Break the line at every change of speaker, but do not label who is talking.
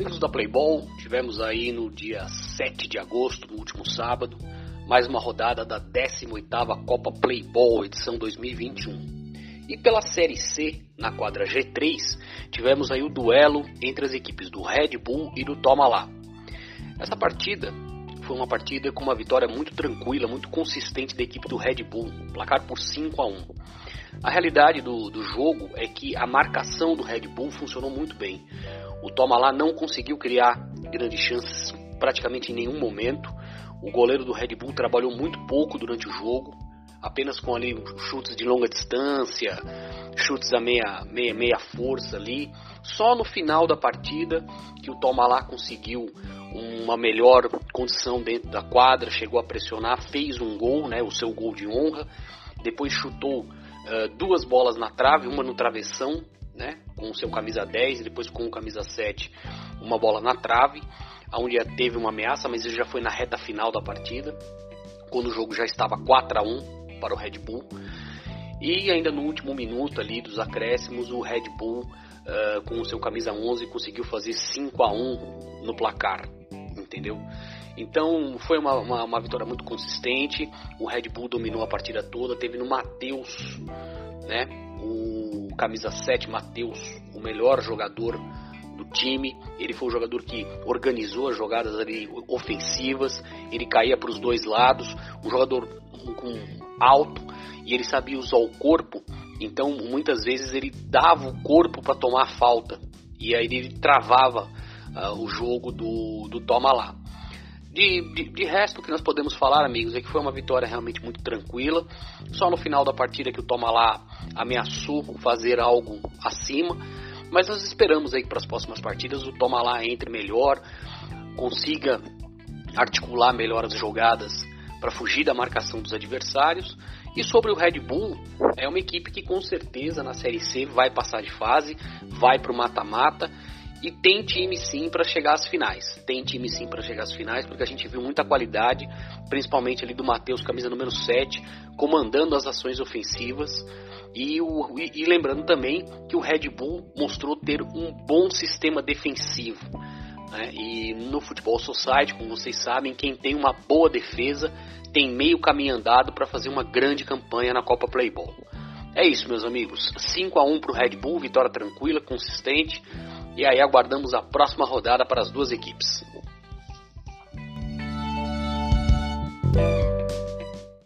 Amigos da Playball, tivemos aí no dia 7 de agosto, no último sábado, mais uma rodada da 18ª Copa Playball, edição 2021. E pela Série C, na quadra G3, tivemos aí o duelo entre as equipes do Red Bull e do Toma Lá. Essa partida foi uma partida com uma vitória muito tranquila, muito consistente da equipe do Red Bull, placar por 5 a 1. A realidade do, do jogo é que a marcação do Red Bull funcionou muito bem. O Toma lá não conseguiu criar grandes chances praticamente em nenhum momento. O goleiro do Red Bull trabalhou muito pouco durante o jogo, apenas com ali chutes de longa distância, chutes a meia, meia, meia força ali. Só no final da partida que o Toma lá conseguiu uma melhor condição dentro da quadra, chegou a pressionar, fez um gol, né, o seu gol de honra, depois chutou uh, duas bolas na trave, uma no travessão, né, com o seu camisa 10 e depois com o camisa 7, uma bola na trave, onde teve uma ameaça, mas ele já foi na reta final da partida, quando o jogo já estava 4 a 1 para o Red Bull. E ainda no último minuto ali dos acréscimos, o Red Bull, uh, com o seu camisa 11, conseguiu fazer 5 a 1 no placar entendeu? Então foi uma, uma, uma, vitória muito consistente. O Red Bull dominou a partida toda. Teve no Matheus, né? O camisa 7, Matheus, o melhor jogador do time. Ele foi o jogador que organizou as jogadas ali ofensivas. Ele caía para os dois lados. Um jogador com alto e ele sabia usar o corpo. Então muitas vezes ele dava o corpo para tomar falta e aí ele travava uh, o jogo do, do Toma lá. De, de, de, resto, o que nós podemos falar, amigos, é que foi uma vitória realmente muito tranquila. Só no final da partida que o Toma lá ameaçou fazer algo acima. Mas nós esperamos aí que para as próximas partidas o Toma lá entre melhor, consiga articular melhor as jogadas para fugir da marcação dos adversários. E sobre o Red Bull, é uma equipe que com certeza na Série C vai passar de fase, vai para o mata-mata e tem time sim para chegar às finais. Tem time sim para chegar às finais, porque a gente viu muita qualidade, principalmente ali do Matheus, camisa número 7, comandando as ações ofensivas. E, o, e, e lembrando também que o Red Bull mostrou ter um bom sistema defensivo. Né? E no Futebol Society, como vocês sabem, quem tem uma boa defesa tem meio caminho andado para fazer uma grande campanha na Copa Playball. É isso, meus amigos. 5 a 1 para o Red Bull, vitória tranquila, consistente. E aí aguardamos a próxima rodada para as duas equipes.